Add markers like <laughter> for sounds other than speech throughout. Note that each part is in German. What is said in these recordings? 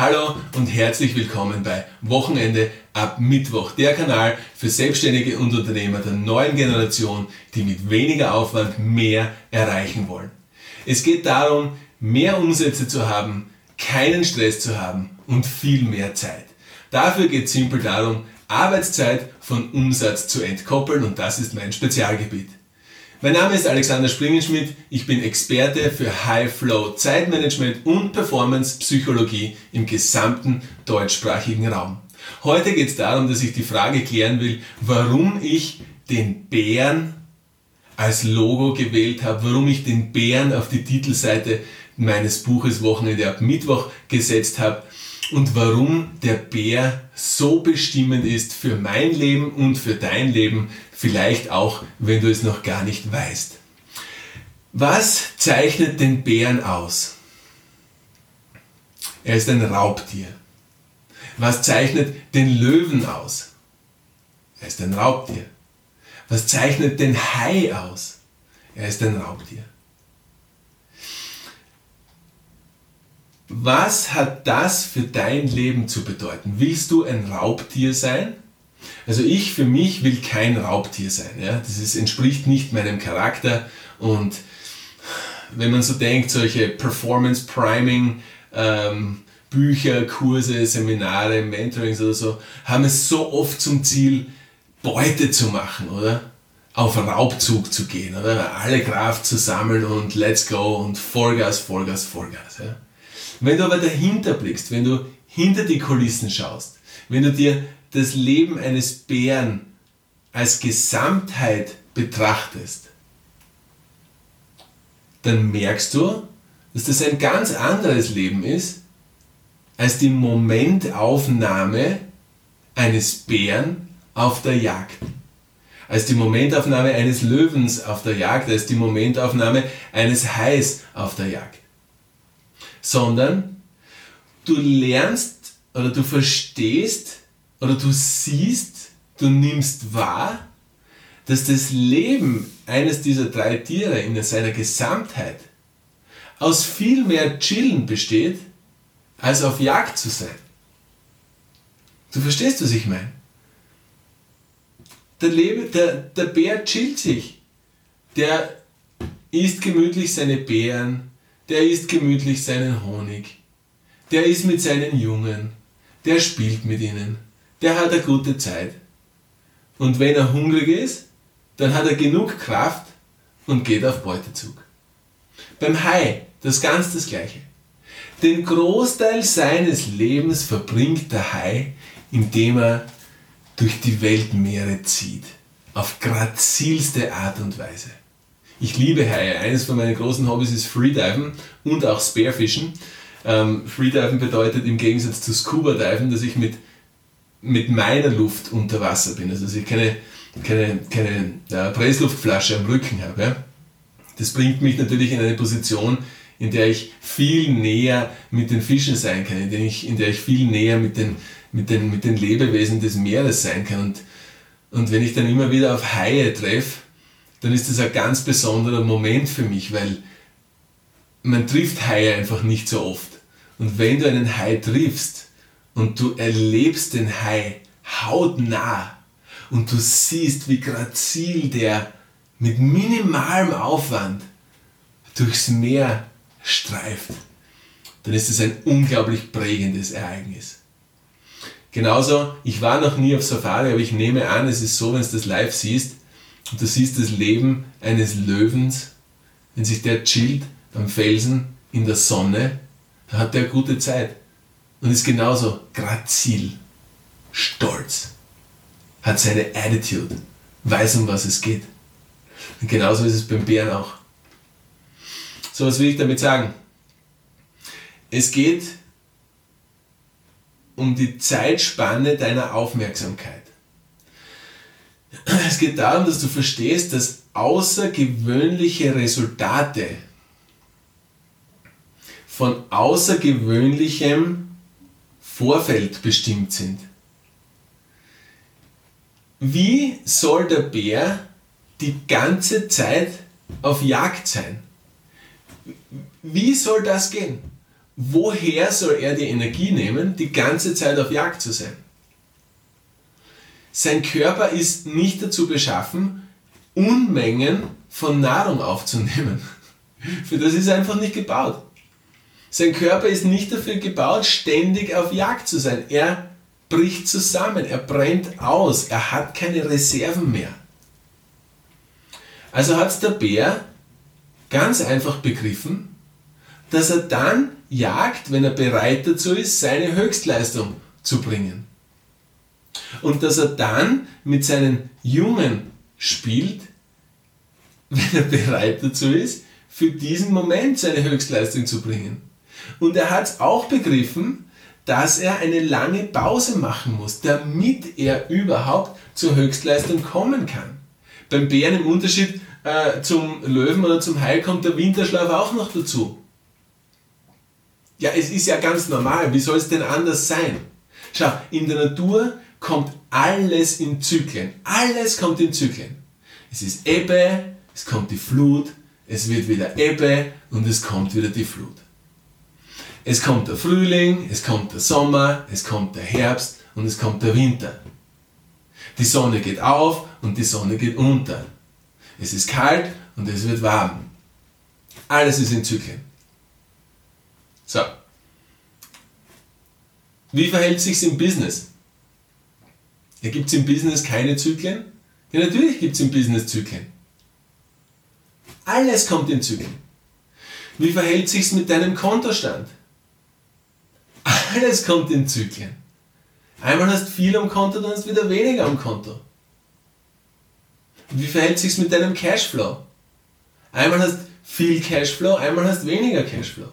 Hallo und herzlich willkommen bei Wochenende ab Mittwoch, der Kanal für Selbstständige und Unternehmer der neuen Generation, die mit weniger Aufwand mehr erreichen wollen. Es geht darum, mehr Umsätze zu haben, keinen Stress zu haben und viel mehr Zeit. Dafür geht es simpel darum, Arbeitszeit von Umsatz zu entkoppeln und das ist mein Spezialgebiet. Mein Name ist Alexander Springenschmidt, ich bin Experte für High Flow Zeitmanagement und Performance Psychologie im gesamten deutschsprachigen Raum. Heute geht es darum, dass ich die Frage klären will, warum ich den Bären als Logo gewählt habe, warum ich den Bären auf die Titelseite meines Buches Wochenende ab Mittwoch gesetzt habe und warum der Bär so bestimmend ist für mein Leben und für dein Leben, vielleicht auch, wenn du es noch gar nicht weißt. Was zeichnet den Bären aus? Er ist ein Raubtier. Was zeichnet den Löwen aus? Er ist ein Raubtier. Was zeichnet den Hai aus? Er ist ein Raubtier. Was hat das für dein Leben zu bedeuten? Willst du ein Raubtier sein? Also ich für mich will kein Raubtier sein. Ja? Das ist, entspricht nicht meinem Charakter. Und wenn man so denkt, solche Performance Priming ähm, Bücher, Kurse, Seminare, Mentorings oder so, haben es so oft zum Ziel, Beute zu machen, oder? Auf Raubzug zu gehen, oder? Alle Kraft zu sammeln und let's go und Vollgas, Vollgas, Vollgas. Ja? Wenn du aber dahinter blickst, wenn du hinter die Kulissen schaust, wenn du dir das Leben eines Bären als Gesamtheit betrachtest, dann merkst du, dass das ein ganz anderes Leben ist, als die Momentaufnahme eines Bären auf der Jagd. Als die Momentaufnahme eines Löwens auf der Jagd, als die Momentaufnahme eines Hais auf der Jagd sondern du lernst oder du verstehst oder du siehst, du nimmst wahr, dass das Leben eines dieser drei Tiere in seiner Gesamtheit aus viel mehr Chillen besteht, als auf Jagd zu sein. Du verstehst, was ich meine? Der, Lebe, der, der Bär chillt sich. Der isst gemütlich seine Beeren, der isst gemütlich seinen Honig, der ist mit seinen Jungen, der spielt mit ihnen, der hat eine gute Zeit. Und wenn er hungrig ist, dann hat er genug Kraft und geht auf Beutezug. Beim Hai das ganz das Gleiche. Den Großteil seines Lebens verbringt der Hai, indem er durch die Weltmeere zieht. Auf grazilste Art und Weise. Ich liebe Haie. Eines von meinen großen Hobbys ist Freediven und auch Spearfischen. Ähm, Freediven bedeutet im Gegensatz zu Scuba Diven, dass ich mit, mit meiner Luft unter Wasser bin. Also dass ich keine, keine, keine äh, Pressluftflasche am Rücken habe. Ja? Das bringt mich natürlich in eine Position, in der ich viel näher mit den Fischen sein kann, in der ich, in der ich viel näher mit den, mit, den, mit den Lebewesen des Meeres sein kann. Und, und wenn ich dann immer wieder auf Haie treffe, dann ist das ein ganz besonderer Moment für mich, weil man trifft Haie einfach nicht so oft. Und wenn du einen Hai triffst und du erlebst den Hai hautnah und du siehst, wie grazil der mit minimalem Aufwand durchs Meer streift, dann ist es ein unglaublich prägendes Ereignis. Genauso, ich war noch nie auf Safari, aber ich nehme an, es ist so, wenn du das live siehst, und du siehst das Leben eines Löwens, wenn sich der chillt am Felsen in der Sonne, dann hat der gute Zeit. Und ist genauso grazil, stolz, hat seine Attitude, weiß um was es geht. Und genauso ist es beim Bären auch. So, was will ich damit sagen? Es geht um die Zeitspanne deiner Aufmerksamkeit. Es geht darum, dass du verstehst, dass außergewöhnliche Resultate von außergewöhnlichem Vorfeld bestimmt sind. Wie soll der Bär die ganze Zeit auf Jagd sein? Wie soll das gehen? woher soll er die Energie nehmen, die ganze Zeit auf Jagd zu sein? Sein Körper ist nicht dazu beschaffen, Unmengen von Nahrung aufzunehmen. <laughs> Für das ist er einfach nicht gebaut. Sein Körper ist nicht dafür gebaut, ständig auf Jagd zu sein. Er bricht zusammen, er brennt aus, er hat keine Reserven mehr. Also hat der Bär ganz einfach begriffen, dass er dann jagt, wenn er bereit dazu ist, seine Höchstleistung zu bringen. Und dass er dann mit seinen Jungen spielt, wenn er bereit dazu ist, für diesen Moment seine Höchstleistung zu bringen. Und er hat auch begriffen, dass er eine lange Pause machen muss, damit er überhaupt zur Höchstleistung kommen kann. Beim Bären im Unterschied äh, zum Löwen oder zum Hai kommt der Winterschlaf auch noch dazu. Ja, es ist ja ganz normal. Wie soll es denn anders sein? Schau, in der Natur kommt alles in Zyklen. Alles kommt in Zyklen. Es ist Ebbe, es kommt die Flut, es wird wieder Ebbe und es kommt wieder die Flut. Es kommt der Frühling, es kommt der Sommer, es kommt der Herbst und es kommt der Winter. Die Sonne geht auf und die Sonne geht unter. Es ist kalt und es wird warm. Alles ist in Zyklen. So. Wie verhält sich im Business? Ja, gibt es im Business keine Zyklen? Ja, natürlich gibt es im Business Zyklen. Alles kommt in Zyklen. Wie verhält sich's mit deinem Kontostand? Alles kommt in Zyklen. Einmal hast du viel am Konto, dann hast du wieder weniger am Konto. Wie verhält sich's mit deinem Cashflow? Einmal hast viel Cashflow, einmal hast weniger Cashflow.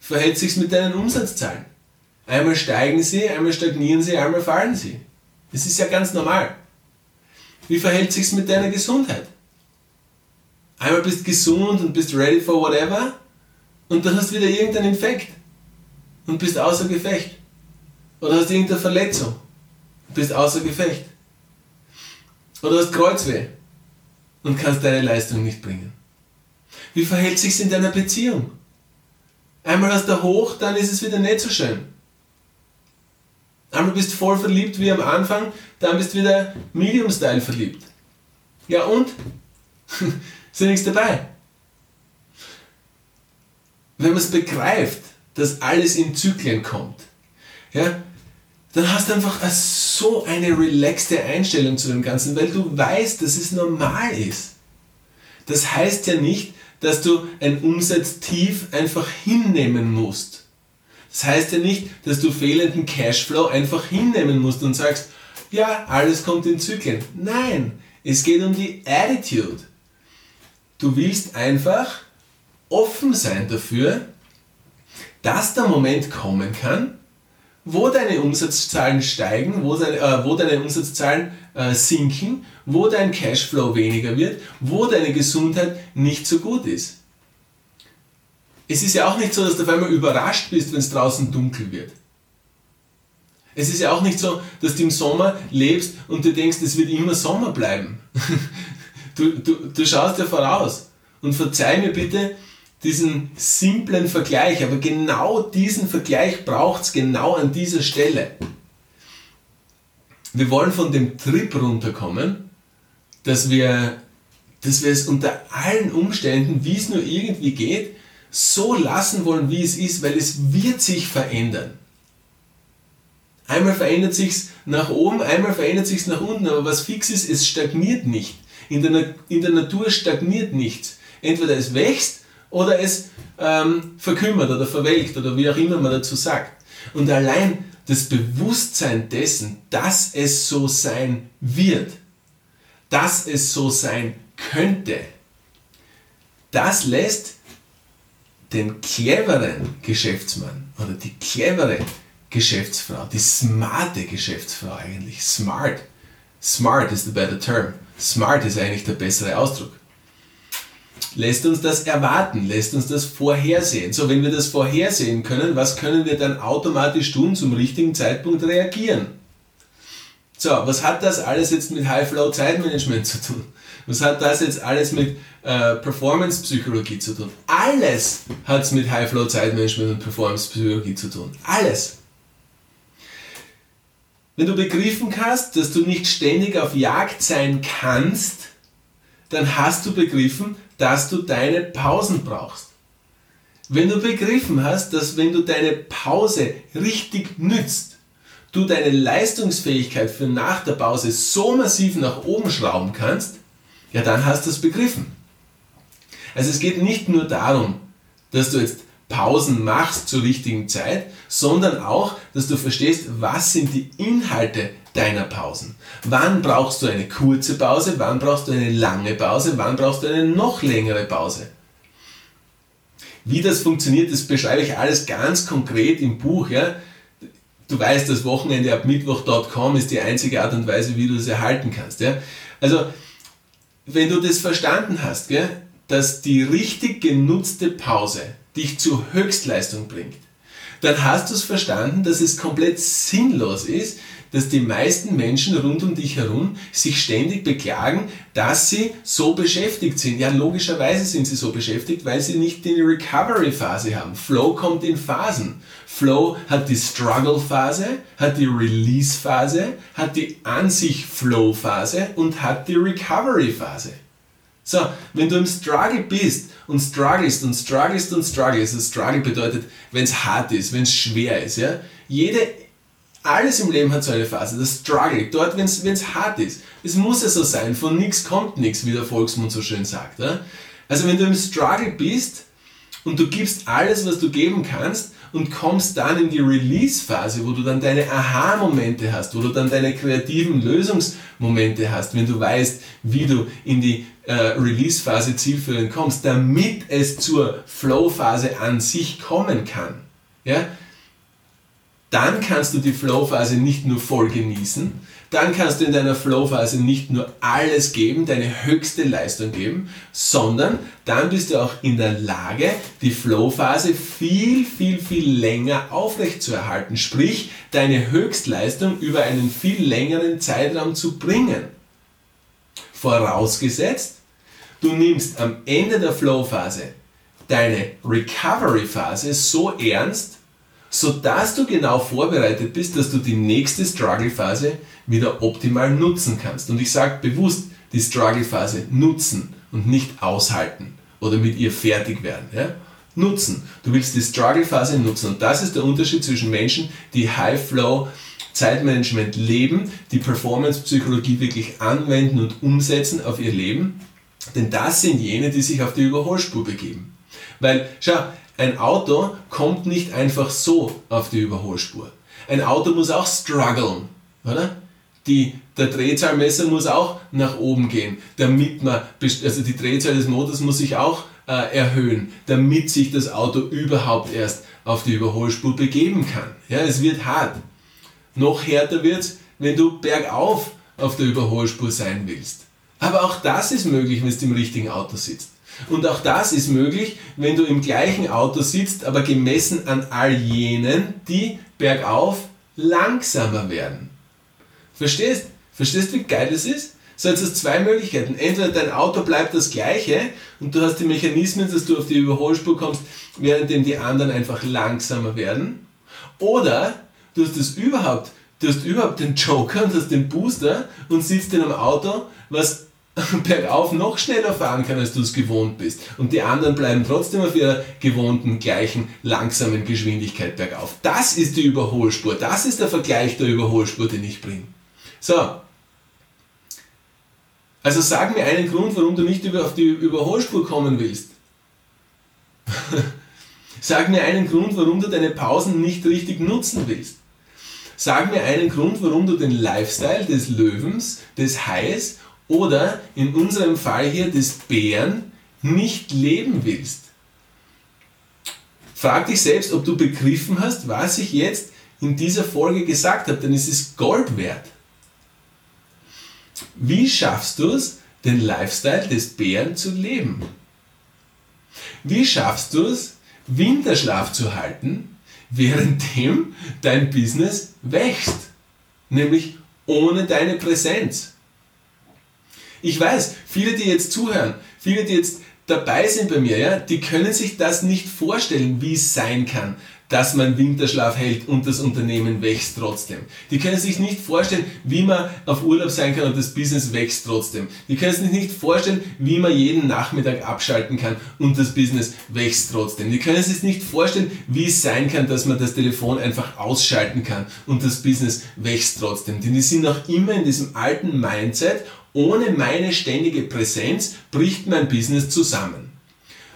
Verhält sich's mit deinen Umsatzzahlen? Einmal steigen sie, einmal stagnieren sie, einmal fallen sie. Das ist ja ganz normal. Wie verhält sich's mit deiner Gesundheit? Einmal bist gesund und bist ready for whatever und dann hast du wieder irgendeinen Infekt und bist außer Gefecht. Oder hast irgendeine Verletzung und bist außer Gefecht. Oder hast Kreuzweh und kannst deine Leistung nicht bringen. Wie verhält sich's in deiner Beziehung? Einmal hast du hoch, dann ist es wieder nicht so schön. Einmal bist du voll verliebt wie am Anfang, dann bist du wieder Medium-Style verliebt. Ja und? <laughs> Ist ja nichts dabei. Wenn man es begreift, dass alles in Zyklen kommt, ja, dann hast du einfach so eine relaxte Einstellung zu dem Ganzen, weil du weißt, dass es normal ist. Das heißt ja nicht, dass du ein Umsatztief einfach hinnehmen musst. Das heißt ja nicht, dass du fehlenden Cashflow einfach hinnehmen musst und sagst, ja, alles kommt in Zyklen. Nein, es geht um die Attitude. Du willst einfach offen sein dafür, dass der Moment kommen kann, wo deine Umsatzzahlen steigen, wo, deine, äh, wo deine Umsatzzahlen äh, sinken, wo dein Cashflow weniger wird, wo deine Gesundheit nicht so gut ist. Es ist ja auch nicht so, dass du auf einmal überrascht bist, wenn es draußen dunkel wird. Es ist ja auch nicht so, dass du im Sommer lebst und du denkst, es wird immer Sommer bleiben. <laughs> Du, du, du schaust ja voraus. Und verzeih mir bitte diesen simplen Vergleich, aber genau diesen Vergleich braucht es genau an dieser Stelle. Wir wollen von dem Trip runterkommen, dass wir, dass wir es unter allen Umständen, wie es nur irgendwie geht, so lassen wollen, wie es ist, weil es wird sich verändern. Einmal verändert sich's nach oben, einmal verändert sich's nach unten, aber was fix ist, es stagniert nicht. In der, in der Natur stagniert nichts. Entweder es wächst oder es ähm, verkümmert oder verwelkt oder wie auch immer man dazu sagt. Und allein das Bewusstsein dessen, dass es so sein wird, dass es so sein könnte, das lässt den cleveren Geschäftsmann oder die clevere Geschäftsfrau, die smarte Geschäftsfrau eigentlich, smart, smart is the better term, Smart ist eigentlich der bessere Ausdruck. Lässt uns das erwarten, lässt uns das vorhersehen. So, wenn wir das vorhersehen können, was können wir dann automatisch tun, zum richtigen Zeitpunkt reagieren? So, was hat das alles jetzt mit High-Flow-Zeitmanagement zu tun? Was hat das jetzt alles mit äh, Performance-Psychologie zu tun? Alles hat es mit High-Flow-Zeitmanagement und Performance-Psychologie zu tun. Alles. Wenn du begriffen hast, dass du nicht ständig auf Jagd sein kannst, dann hast du begriffen, dass du deine Pausen brauchst. Wenn du begriffen hast, dass wenn du deine Pause richtig nützt, du deine Leistungsfähigkeit für nach der Pause so massiv nach oben schrauben kannst, ja dann hast du es begriffen. Also es geht nicht nur darum, dass du jetzt Pausen machst zur richtigen Zeit, sondern auch, dass du verstehst, was sind die Inhalte deiner Pausen. Wann brauchst du eine kurze Pause, wann brauchst du eine lange Pause, wann brauchst du eine noch längere Pause. Wie das funktioniert, das beschreibe ich alles ganz konkret im Buch. Ja? Du weißt, das Wochenende ab Mittwoch.com ist die einzige Art und Weise, wie du es erhalten kannst. Ja? Also, wenn du das verstanden hast, gell, dass die richtig genutzte Pause dich zur Höchstleistung bringt, dann hast du es verstanden, dass es komplett sinnlos ist, dass die meisten Menschen rund um dich herum sich ständig beklagen, dass sie so beschäftigt sind. Ja, logischerweise sind sie so beschäftigt, weil sie nicht die Recovery-Phase haben. Flow kommt in Phasen. Flow hat die Struggle-Phase, hat die Release-Phase, hat die an sich Flow-Phase und hat die Recovery-Phase. So, wenn du im Struggle bist und strugglest und strugglest und strugglest, das Struggle bedeutet, wenn es hart ist, wenn es schwer ist, ja, jede, alles im Leben hat so eine Phase, das Struggle, dort, wenn es hart ist. Es muss ja so sein, von nichts kommt nichts, wie der Volksmund so schön sagt. Ja? Also wenn du im Struggle bist und du gibst alles, was du geben kannst und kommst dann in die Release-Phase, wo du dann deine Aha-Momente hast, wo du dann deine kreativen Lösungsmomente hast, wenn du weißt, wie du in die äh, Release-Phase zielführend kommst, damit es zur Flow-Phase an sich kommen kann. Ja? Dann kannst du die Flow-Phase nicht nur voll genießen, dann kannst du in deiner Flow-Phase nicht nur alles geben, deine höchste Leistung geben, sondern dann bist du auch in der Lage, die Flow-Phase viel, viel, viel länger aufrechtzuerhalten. Sprich, deine Höchstleistung über einen viel längeren Zeitraum zu bringen. Vorausgesetzt, du nimmst am Ende der Flow-Phase deine Recovery-Phase so ernst, sodass du genau vorbereitet bist, dass du die nächste Struggle-Phase wieder optimal nutzen kannst. Und ich sage bewusst die Struggle-Phase nutzen und nicht aushalten oder mit ihr fertig werden. Ja? Nutzen. Du willst die Struggle-Phase nutzen. Und das ist der Unterschied zwischen Menschen, die High-Flow Zeitmanagement leben, die Performance-Psychologie wirklich anwenden und umsetzen auf ihr Leben. Denn das sind jene, die sich auf die Überholspur begeben. Weil, schau, ein Auto kommt nicht einfach so auf die Überholspur. Ein Auto muss auch strugglen, oder? Die, der Drehzahlmesser muss auch nach oben gehen, damit man, also die Drehzahl des Motors muss sich auch äh, erhöhen, damit sich das Auto überhaupt erst auf die Überholspur begeben kann. Ja, es wird hart. Noch härter wird es, wenn du bergauf auf der Überholspur sein willst. Aber auch das ist möglich, wenn du im richtigen Auto sitzt. Und auch das ist möglich, wenn du im gleichen Auto sitzt, aber gemessen an all jenen, die bergauf langsamer werden. Verstehst? Verstehst, wie geil das ist? So, jetzt hast du zwei Möglichkeiten. Entweder dein Auto bleibt das gleiche und du hast die Mechanismen, dass du auf die Überholspur kommst, während die anderen einfach langsamer werden. Oder du hast es überhaupt, du hast überhaupt den Joker und hast den Booster und sitzt in einem Auto, was <laughs> bergauf noch schneller fahren kann, als du es gewohnt bist. Und die anderen bleiben trotzdem auf ihrer gewohnten, gleichen, langsamen Geschwindigkeit bergauf. Das ist die Überholspur. Das ist der Vergleich der Überholspur, den ich bringe. So. Also sag mir einen Grund, warum du nicht auf die Überholspur kommen willst. <laughs> Sag mir einen Grund, warum du deine Pausen nicht richtig nutzen willst. Sag mir einen Grund, warum du den Lifestyle des Löwens, des Hais oder in unserem Fall hier des Bären nicht leben willst. Frag dich selbst, ob du begriffen hast, was ich jetzt in dieser Folge gesagt habe, denn es ist Gold wert. Wie schaffst du es, den Lifestyle des Bären zu leben? Wie schaffst du es, Winterschlaf zu halten, währenddem dein Business wächst. Nämlich ohne deine Präsenz. Ich weiß, viele, die jetzt zuhören, viele, die jetzt dabei sind bei mir, ja, die können sich das nicht vorstellen, wie es sein kann, dass man Winterschlaf hält und das Unternehmen wächst trotzdem. Die können sich nicht vorstellen, wie man auf Urlaub sein kann und das Business wächst trotzdem. Die können sich nicht vorstellen, wie man jeden Nachmittag abschalten kann und das Business wächst trotzdem. Die können sich nicht vorstellen, wie es sein kann, dass man das Telefon einfach ausschalten kann und das Business wächst trotzdem. Denn die sind noch immer in diesem alten Mindset, ohne meine ständige Präsenz bricht mein Business zusammen.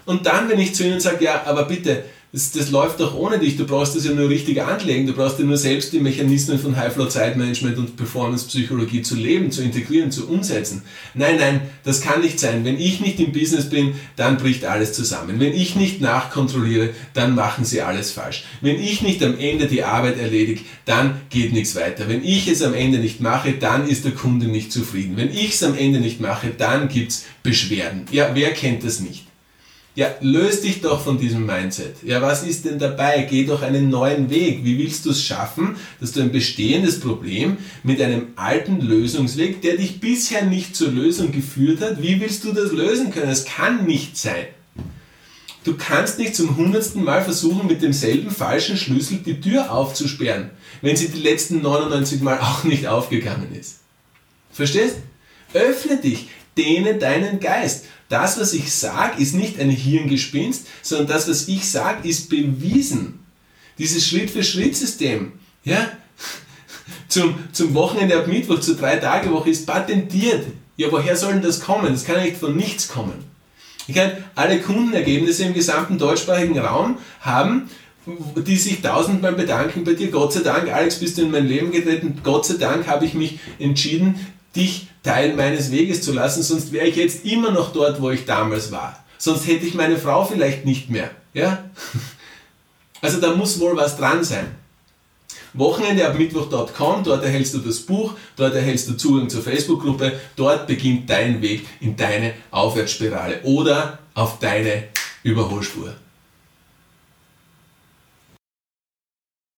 Und dann, wenn ich zu ihnen sage, ja, aber bitte, das, das läuft doch ohne dich. Du brauchst das ja nur richtig anlegen. Du brauchst ja nur selbst die Mechanismen von High-Flow-Zeitmanagement und Performance-Psychologie zu leben, zu integrieren, zu umsetzen. Nein, nein, das kann nicht sein. Wenn ich nicht im Business bin, dann bricht alles zusammen. Wenn ich nicht nachkontrolliere, dann machen sie alles falsch. Wenn ich nicht am Ende die Arbeit erledige, dann geht nichts weiter. Wenn ich es am Ende nicht mache, dann ist der Kunde nicht zufrieden. Wenn ich es am Ende nicht mache, dann gibt es Beschwerden. Ja, wer kennt das nicht? Ja, löst dich doch von diesem Mindset. Ja, was ist denn dabei? Geh doch einen neuen Weg. Wie willst du es schaffen, dass du ein bestehendes Problem mit einem alten Lösungsweg, der dich bisher nicht zur Lösung geführt hat, wie willst du das lösen können? Es kann nicht sein. Du kannst nicht zum hundertsten Mal versuchen, mit demselben falschen Schlüssel die Tür aufzusperren, wenn sie die letzten 99 Mal auch nicht aufgegangen ist. Verstehst? Öffne dich, dehne deinen Geist. Das, was ich sage, ist nicht ein Hirngespinst, sondern das, was ich sage, ist bewiesen. Dieses Schritt-für-Schritt-System, ja, <laughs> zum, zum Wochenende ab Mittwoch, zur Drei-Tage-Woche ist patentiert. Ja, woher soll denn das kommen? Das kann ja nicht von nichts kommen. Ich kann alle Kundenergebnisse im gesamten deutschsprachigen Raum haben, die sich tausendmal bedanken bei dir. Gott sei Dank, Alex, bist du in mein Leben getreten. Gott sei Dank habe ich mich entschieden, dich Teil meines Weges zu lassen, sonst wäre ich jetzt immer noch dort, wo ich damals war. Sonst hätte ich meine Frau vielleicht nicht mehr. Ja? <laughs> Also da muss wohl was dran sein. Wochenende ab Mittwoch.com, dort erhältst du das Buch, dort erhältst du Zugang zur Facebook-Gruppe, dort beginnt dein Weg in deine Aufwärtsspirale oder auf deine Überholspur.